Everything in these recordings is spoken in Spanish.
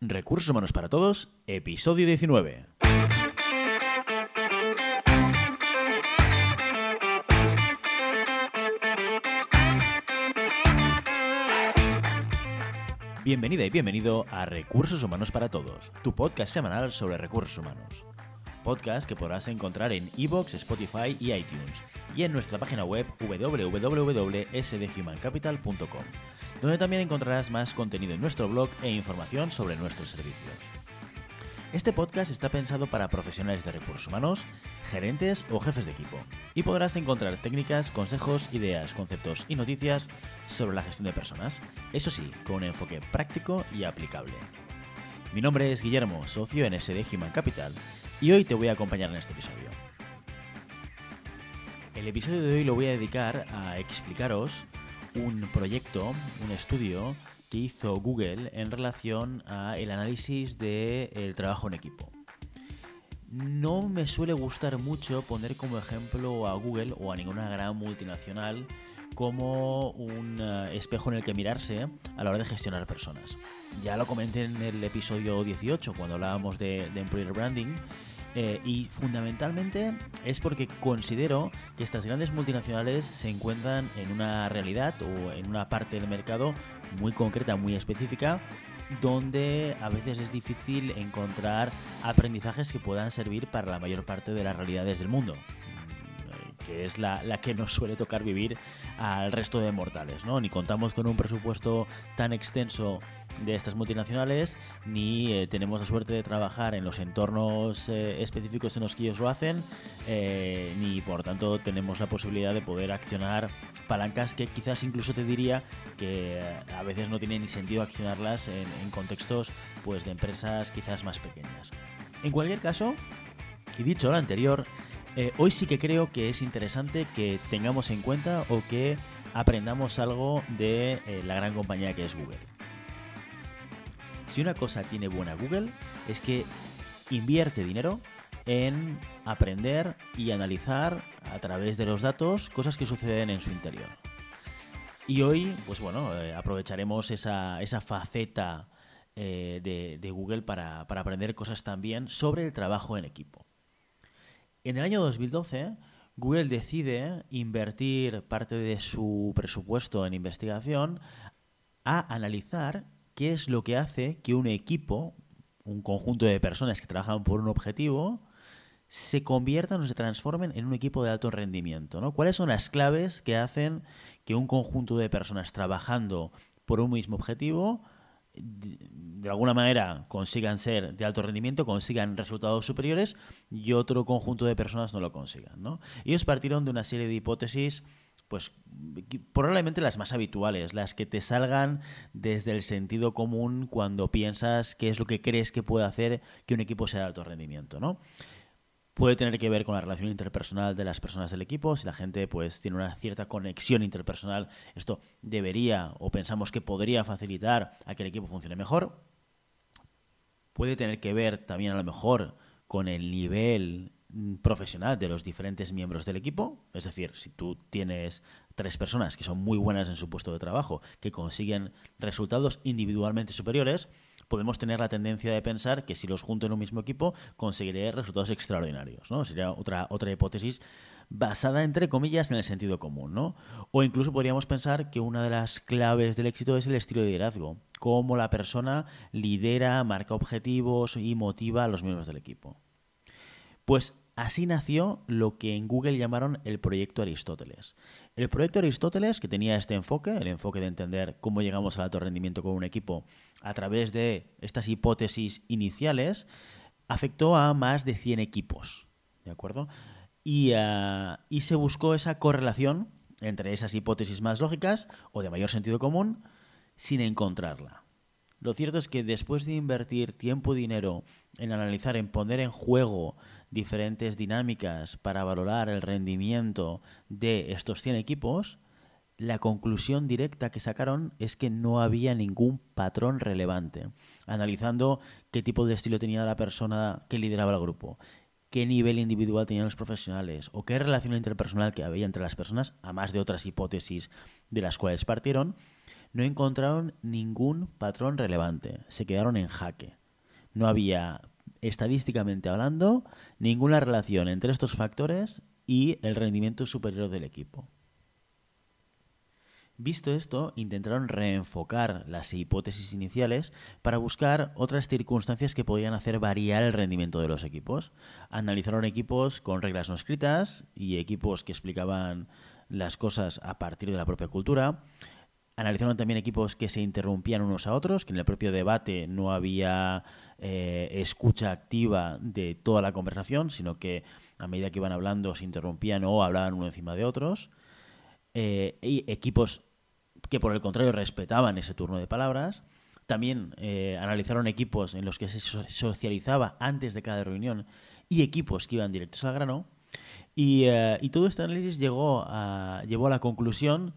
Recursos Humanos para Todos, episodio 19. Bienvenida y bienvenido a Recursos Humanos para Todos, tu podcast semanal sobre recursos humanos. Podcast que podrás encontrar en iVoox, Spotify y iTunes y en nuestra página web www.sdhumancapital.com donde también encontrarás más contenido en nuestro blog e información sobre nuestros servicios. Este podcast está pensado para profesionales de recursos humanos, gerentes o jefes de equipo, y podrás encontrar técnicas, consejos, ideas, conceptos y noticias sobre la gestión de personas, eso sí, con un enfoque práctico y aplicable. Mi nombre es Guillermo, socio en SD Human Capital, y hoy te voy a acompañar en este episodio. El episodio de hoy lo voy a dedicar a explicaros un proyecto, un estudio que hizo Google en relación al análisis del trabajo en equipo. No me suele gustar mucho poner como ejemplo a Google o a ninguna gran multinacional como un eh, espejo en el que mirarse a la hora de gestionar personas. Ya lo comenté en el episodio 18 cuando hablábamos de, de Employer Branding eh, y fundamentalmente es porque considero que estas grandes multinacionales se encuentran en una realidad o en una parte del mercado muy concreta, muy específica, donde a veces es difícil encontrar aprendizajes que puedan servir para la mayor parte de las realidades del mundo que es la, la, que nos suele tocar vivir al resto de mortales, ¿no? Ni contamos con un presupuesto tan extenso de estas multinacionales, ni eh, tenemos la suerte de trabajar en los entornos eh, específicos en los que ellos lo hacen, eh, ni por tanto tenemos la posibilidad de poder accionar palancas que quizás incluso te diría que a veces no tiene ni sentido accionarlas en, contextos pues de empresas quizás más pequeñas. En cualquier caso, y dicho lo anterior, hoy sí que creo que es interesante que tengamos en cuenta o que aprendamos algo de la gran compañía que es Google. Si una cosa tiene buena Google es que invierte dinero en aprender y analizar a través de los datos cosas que suceden en su interior. Y hoy, pues bueno, eh, aprovecharemos esa, faceta eh, de, Google para, para, aprender cosas también sobre el trabajo en equipo. En el año 2012, Google decide invertir parte de su presupuesto en investigación a analizar qué es lo que hace que un equipo, un conjunto de personas que trabajan por un objetivo, se conviertan o se transformen en un equipo de alto rendimiento. ¿no? ¿Cuáles son las claves que hacen que un conjunto de personas trabajando por un mismo objetivo de alguna manera consigan ser de alto rendimiento, consigan resultados superiores y otro conjunto de personas no lo consigan. ¿no? Ellos partieron de una serie de hipótesis pues probablemente las más habituales, las que te salgan desde el sentido común cuando piensas qué es lo que crees que puede hacer que un equipo sea de alto rendimiento, ¿no? Puede tener que ver con la relación interpersonal de las personas del equipo. Si la gente pues tiene una cierta conexión interpersonal, esto debería o pensamos que podría facilitar a que el equipo funcione mejor. Puede tener que ver también a lo mejor con el nivel Mm, profesional de los diferentes miembros del equipo. Es decir, si tú tienes tres personas que son muy buenas en su puesto de trabajo, que consiguen resultados individualmente superiores, podemos tener la tendencia de pensar que si los junto en un mismo equipo conseguiré resultados extraordinarios. ¿no? Sería otra, otra hipótesis basada, entre comillas, en el sentido común. ¿no? O incluso podríamos pensar que una de las claves del éxito es el estilo de liderazgo, cómo la persona lidera, marca objetivos y motiva a los miembros del equipo. Pues así nació lo que en Google llamaron el proyecto Aristóteles. El proyecto Aristóteles, que tenía este enfoque, el enfoque de entender cómo llegamos al alto rendimiento con un equipo a través de estas hipótesis iniciales, afectó a más de 100 equipos. ¿De acuerdo? Y, ah, y se buscó esa correlación entre esas hipótesis más lógicas o de mayor sentido común sin encontrarla. Lo cierto es que después de invertir tiempo y dinero en analizar, en poner en juego diferentes dinámicas para valorar el rendimiento de estos 100 equipos, la conclusión directa que sacaron es que no había ningún patrón relevante, analizando qué tipo de estilo tenía la persona que lideraba el grupo, qué nivel individual tenían los profesionales o qué relación interpersonal que había entre las personas, a más de otras hipótesis de las cuales partieron, no encontraron ningún patrón relevante, se quedaron en jaque. No había, estadísticamente hablando, ninguna relación entre estos factores y el rendimiento superior del equipo. Visto esto, intentaron reenfocar las hipótesis iniciales para buscar otras circunstancias que podían hacer variar el rendimiento de los equipos. Analizaron equipos con reglas no escritas y equipos que explicaban las cosas a partir de la propia cultura. Analizaron también equipos que se interrumpían unos a otros, que en el propio debate no había eh, escucha activa de toda la conversación, sino que a medida que iban hablando se interrumpían o hablaban uno encima de otros. Eh, y equipos que por el contrario respetaban ese turno de palabras. También eh, analizaron equipos en los que se socializaba antes de cada reunión y equipos que iban directos al grano. Y, eh, todo este análisis llegó a, llevó a la conclusión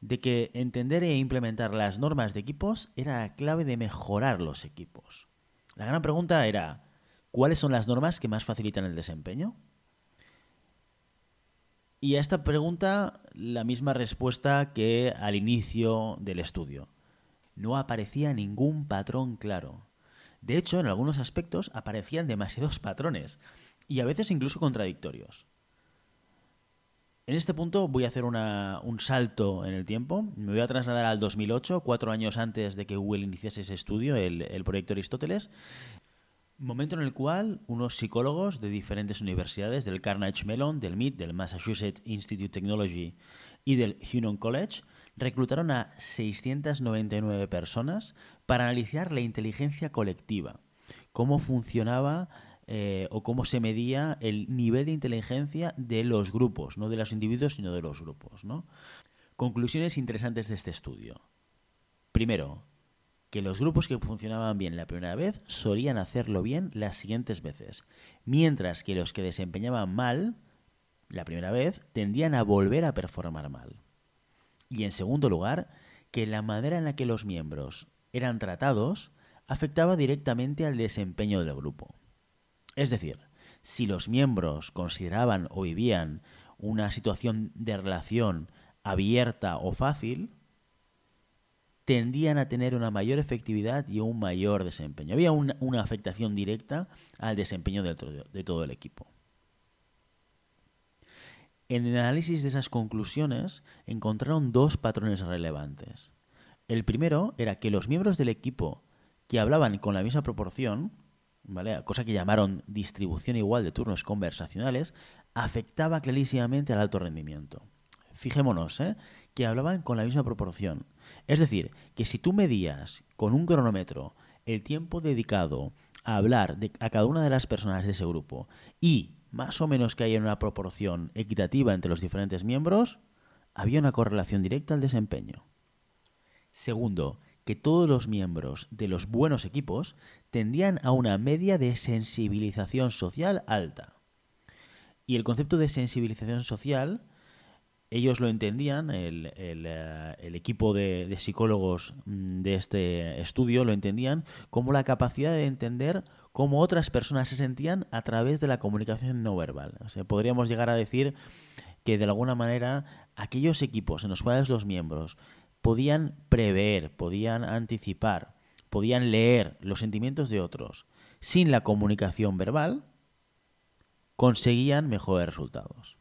de que entender e implementar las normas de equipos era la clave de mejorar los equipos. La gran pregunta era, ¿cuáles son las normas que más facilitan el desempeño? Y a esta pregunta la misma respuesta que al inicio del estudio. No aparecía ningún patrón claro. De hecho, en algunos aspectos aparecían demasiados patrones y a veces incluso contradictorios. En este punto voy a hacer un salto en el tiempo. Me voy a trasladar al 2008, cuatro años antes de que Google iniciase ese estudio, el, proyecto Aristóteles, Momento en el cual unos psicólogos de diferentes universidades, del Carnegie Mellon, del MIT, del Massachusetts Institute of Technology y del Huron College, reclutaron a 699 personas para analizar la inteligencia colectiva, cómo funcionaba eh, o cómo se medía el nivel de inteligencia de los grupos, no de los individuos, sino de los grupos. Conclusiones interesantes de este estudio. Primero, que los grupos que funcionaban bien la primera vez solían hacerlo bien las siguientes veces, mientras que los que desempeñaban mal la primera vez tendían a volver a performar mal. Y en segundo lugar, que la manera en la que los miembros eran tratados afectaba directamente al desempeño del grupo. Es decir, si los miembros consideraban o vivían una situación de relación abierta o fácil, tendían a tener una mayor efectividad y un mayor desempeño. Había una, afectación directa al desempeño de, de todo el equipo. En el análisis de esas conclusiones encontraron dos patrones relevantes. El primero era que los miembros del equipo que hablaban con la misma proporción, ¿vale? cosa que llamaron distribución igual de turnos conversacionales, afectaba clarísimamente al alto rendimiento. Fijémonos, ¿eh? que hablaban con la misma proporción. Es decir, que si tú medías con un cronómetro el tiempo dedicado a hablar a cada una de las personas de ese grupo y más o menos que haya una proporción equitativa entre los diferentes miembros, había una correlación directa al desempeño. Segundo, que todos los miembros de los buenos equipos tendían a una media de sensibilización social alta. Y el concepto de sensibilización social ellos lo entendían, el, eh, equipo de, psicólogos mm, de este estudio lo entendían como la capacidad de entender cómo otras personas se sentían a través de la comunicación no verbal. O sea, podríamos llegar a decir que de alguna manera aquellos equipos en los cuales los miembros podían prever, podían anticipar, podían leer los sentimientos de otros sin la comunicación verbal, conseguían mejores resultados.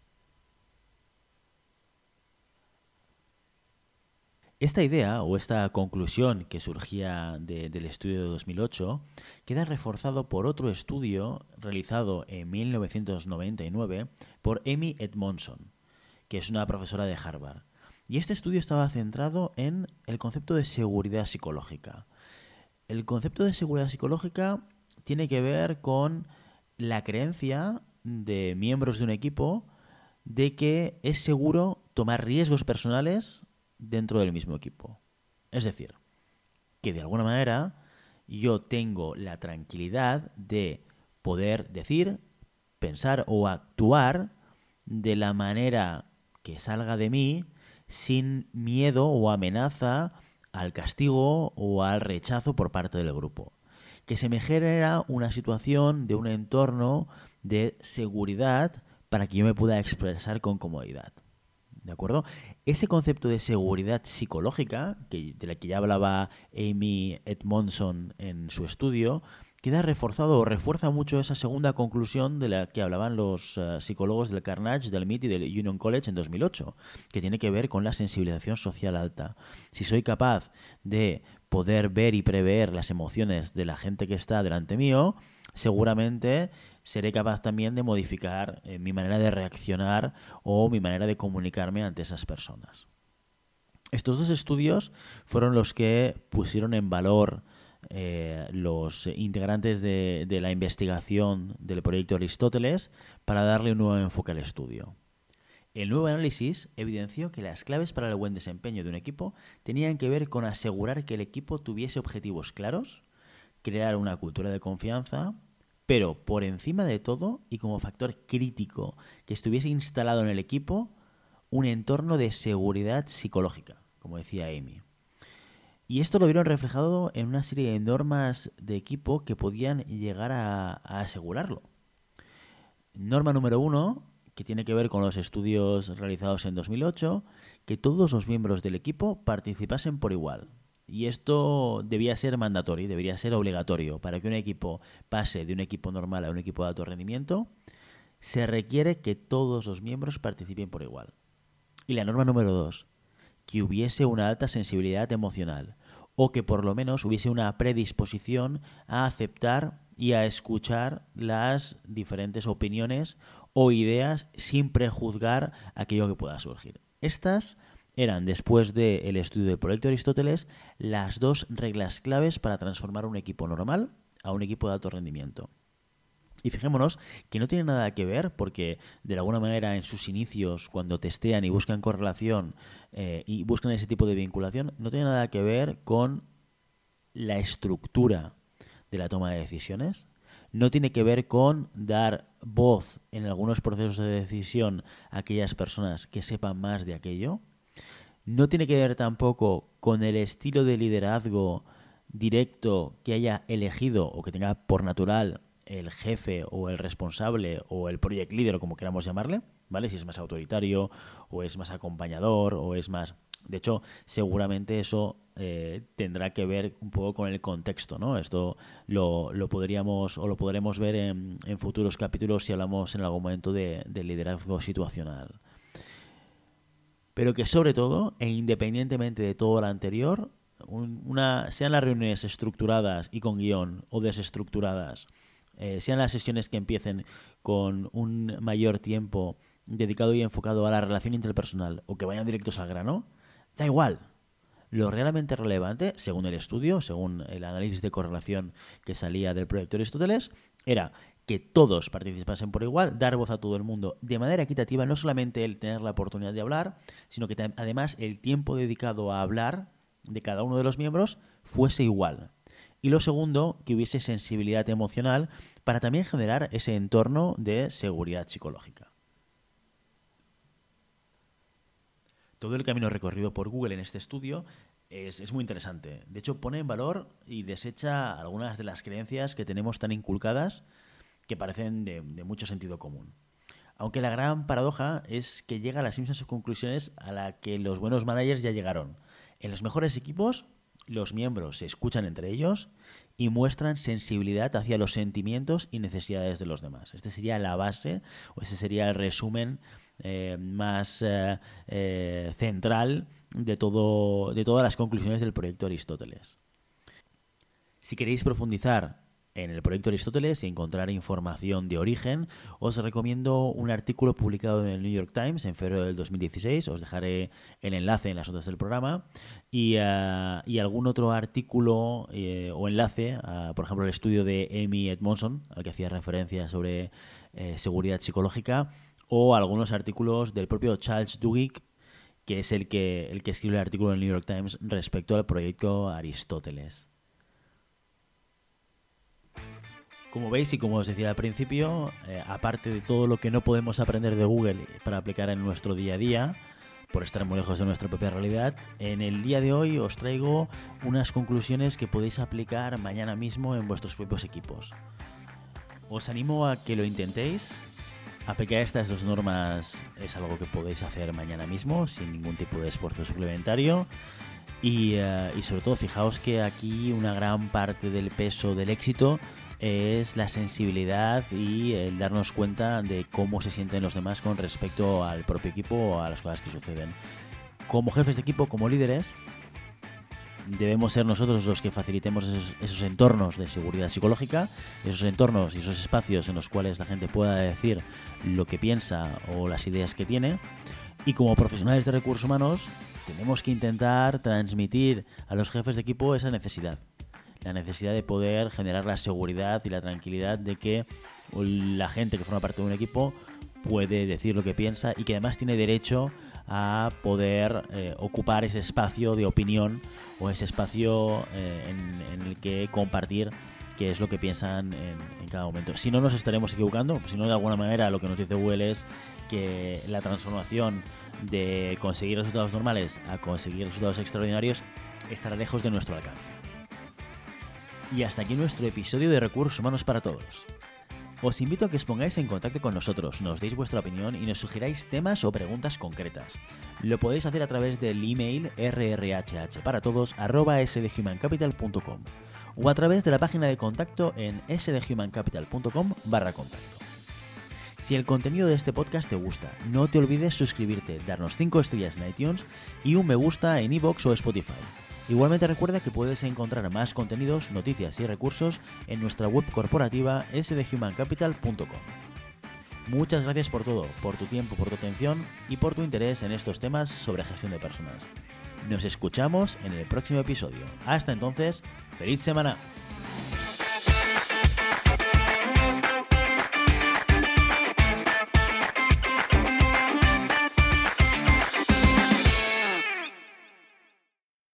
Esta idea o esta conclusión que surgía del estudio de 2008 queda reforzado por otro estudio realizado en 1999 por Amy Edmondson, que es una profesora de Harvard. Y este estudio estaba centrado en el concepto de seguridad psicológica. El concepto de seguridad psicológica tiene que ver con la creencia de miembros de un equipo de que es seguro tomar riesgos personales dentro del mismo equipo. Es decir, que de alguna manera yo tengo la tranquilidad de poder decir, pensar o actuar de la manera que salga de mí sin miedo o amenaza al castigo o al rechazo por parte del grupo. Que se me genera una situación de un entorno de seguridad para que yo me pueda expresar con comodidad. ¿De acuerdo? Ese concepto de seguridad psicológica, de la que ya hablaba Amy Edmondson en su estudio, queda reforzado o refuerza mucho esa segunda conclusión de la que hablaban los eh, psicólogos del Carnage, del MIT y del Union College en 2008, que tiene que ver con la sensibilización social alta. Si soy capaz de poder ver y prever las emociones de la gente que está delante mío, seguramente seré capaz también de modificar eh, mi manera de reaccionar o mi manera de comunicarme ante esas personas. Estos dos estudios fueron los que pusieron en valor eh, los integrantes de, de la investigación del proyecto Aristóteles para darle un nuevo enfoque al estudio. El nuevo análisis evidenció que las claves para el buen desempeño de un equipo tenían que ver con asegurar que el equipo tuviese objetivos claros, crear una cultura de confianza, pero por encima de todo y como factor crítico que estuviese instalado en el equipo, un entorno de seguridad psicológica, como decía Amy. Y esto lo vieron reflejado en una serie de normas de equipo que podían llegar a, asegurarlo. Norma número uno, que tiene que ver con los estudios realizados en 2008, que todos los miembros del equipo participasen por igual. Y esto debía ser mandatorio, debería ser obligatorio. Para que un equipo pase de un equipo normal a un equipo de alto rendimiento, se requiere que todos los miembros participen por igual. Y la norma número dos, que hubiese una alta sensibilidad emocional o que por lo menos hubiese una predisposición a aceptar y a escuchar las diferentes opiniones o ideas sin prejuzgar aquello que pueda surgir. Estas eran, después del estudio del proyecto Aristóteles, las dos reglas claves para transformar un equipo normal a un equipo de alto rendimiento. Y fijémonos que no tiene nada que ver, porque de alguna manera en sus inicios, cuando testean y buscan correlación eh, y buscan ese tipo de vinculación, no tiene nada que ver con la estructura de la toma de decisiones, no tiene que ver con dar voz en algunos procesos de decisión a aquellas personas que sepan más de aquello, no tiene que ver tampoco con el estilo de liderazgo directo que haya elegido o que tenga por natural el jefe o el responsable o el project leader como queramos llamarle, ¿vale? Si es más autoritario o es más acompañador o es más... De hecho, seguramente eso eh, tendrá que ver un poco con el contexto, ¿no? Esto lo, podríamos o lo podremos ver en, futuros capítulos si hablamos en algún momento de, liderazgo situacional. Pero que sobre todo, e independientemente de todo lo anterior, sean las reuniones estructuradas y con guion o desestructuradas, eh, sean las sesiones que empiecen con un mayor tiempo dedicado y enfocado a la relación interpersonal o que vayan directos al grano, da igual. Lo realmente relevante, según el estudio, según el análisis de correlación que salía del proyecto Aristóteles, era que todos participasen por igual, dar voz a todo el mundo de manera equitativa, no solamente el tener la oportunidad de hablar, sino que además el tiempo dedicado a hablar de cada uno de los miembros fuese igual. Y lo segundo, que hubiese sensibilidad emocional para también generar ese entorno de seguridad psicológica. Todo el camino recorrido por Google en este estudio es, muy interesante. De hecho, pone en valor y desecha algunas de las creencias que tenemos tan inculcadas que parecen de, mucho sentido común. Aunque la gran paradoja es que llega a las mismas conclusiones a las que los buenos managers ya llegaron. En los mejores equipos los miembros se escuchan entre ellos y muestran sensibilidad hacia los sentimientos y necesidades de los demás. Este sería la base o ese sería el resumen eh, más eh, eh, central de, todo, de todas las conclusiones del proyecto Aristóteles. Si queréis profundizar en el proyecto Aristóteles y encontrar información de origen, os recomiendo un artículo publicado en el New York Times en febrero del 2016. Os dejaré el enlace en las notas del programa. Y, eh, algún otro artículo eh, o enlace, por ejemplo, el estudio de Amy Edmondson, al que hacía referencia sobre eh, seguridad psicológica, o algunos artículos del propio Charles Duhigg, que es el que, el que escribe el artículo en el New York Times respecto al proyecto Aristóteles. Como veis y como os decía al principio, eh, aparte de todo lo que no podemos aprender de Google para aplicar en nuestro día a día, por estar muy lejos de nuestra propia realidad, en el día de hoy os traigo unas conclusiones que podéis aplicar mañana mismo en vuestros propios equipos. Os animo a que lo intentéis Aplicar estas dos normas es algo que podéis hacer mañana mismo sin ningún tipo de esfuerzo suplementario. Y, eh, y, sobre todo fijaos que aquí una gran parte del peso del éxito es la sensibilidad y el darnos cuenta de cómo se sienten los demás con respecto al propio equipo o a las cosas que suceden. Como jefes de equipo, como líderes, debemos ser nosotros los que facilitemos esos, entornos de seguridad psicológica, esos entornos y esos espacios en los cuales la gente pueda decir lo que piensa o las ideas que tiene. Y como profesionales de recursos humanos, tenemos que intentar transmitir a los jefes de equipo esa necesidad. La necesidad de poder generar la seguridad y la tranquilidad de que la gente que forma parte de un equipo puede decir lo que piensa y que además tiene derecho a poder eh, ocupar ese espacio de opinión o ese espacio eh, en, el que compartir qué es lo que piensan en, cada momento. Si no nos estaremos equivocando, si no de alguna manera lo que nos dice Google es que la transformación de conseguir resultados normales a conseguir resultados extraordinarios estará lejos de nuestro alcance. Y hasta aquí nuestro episodio de Recursos Humanos para Todos. Os invito a que os pongáis en contacto con nosotros, nos deis vuestra opinión y nos sugiráis temas o preguntas concretas. Lo podéis hacer a través del email rrhhparatodos.sdhumancapital.com o a través de la página de contacto en sdhumancapital.com barra contacto. Si el contenido de este podcast te gusta, no te olvides suscribirte, darnos 5 estrellas en iTunes y un me gusta en iVoox o Spotify. Igualmente recuerda que puedes encontrar más contenidos, noticias y recursos en nuestra web corporativa sdhumancapital.com. Muchas gracias por todo, por tu tiempo, por tu atención y por tu interés en estos temas sobre gestión de personas. Nos escuchamos en el próximo episodio. Hasta entonces, feliz semana.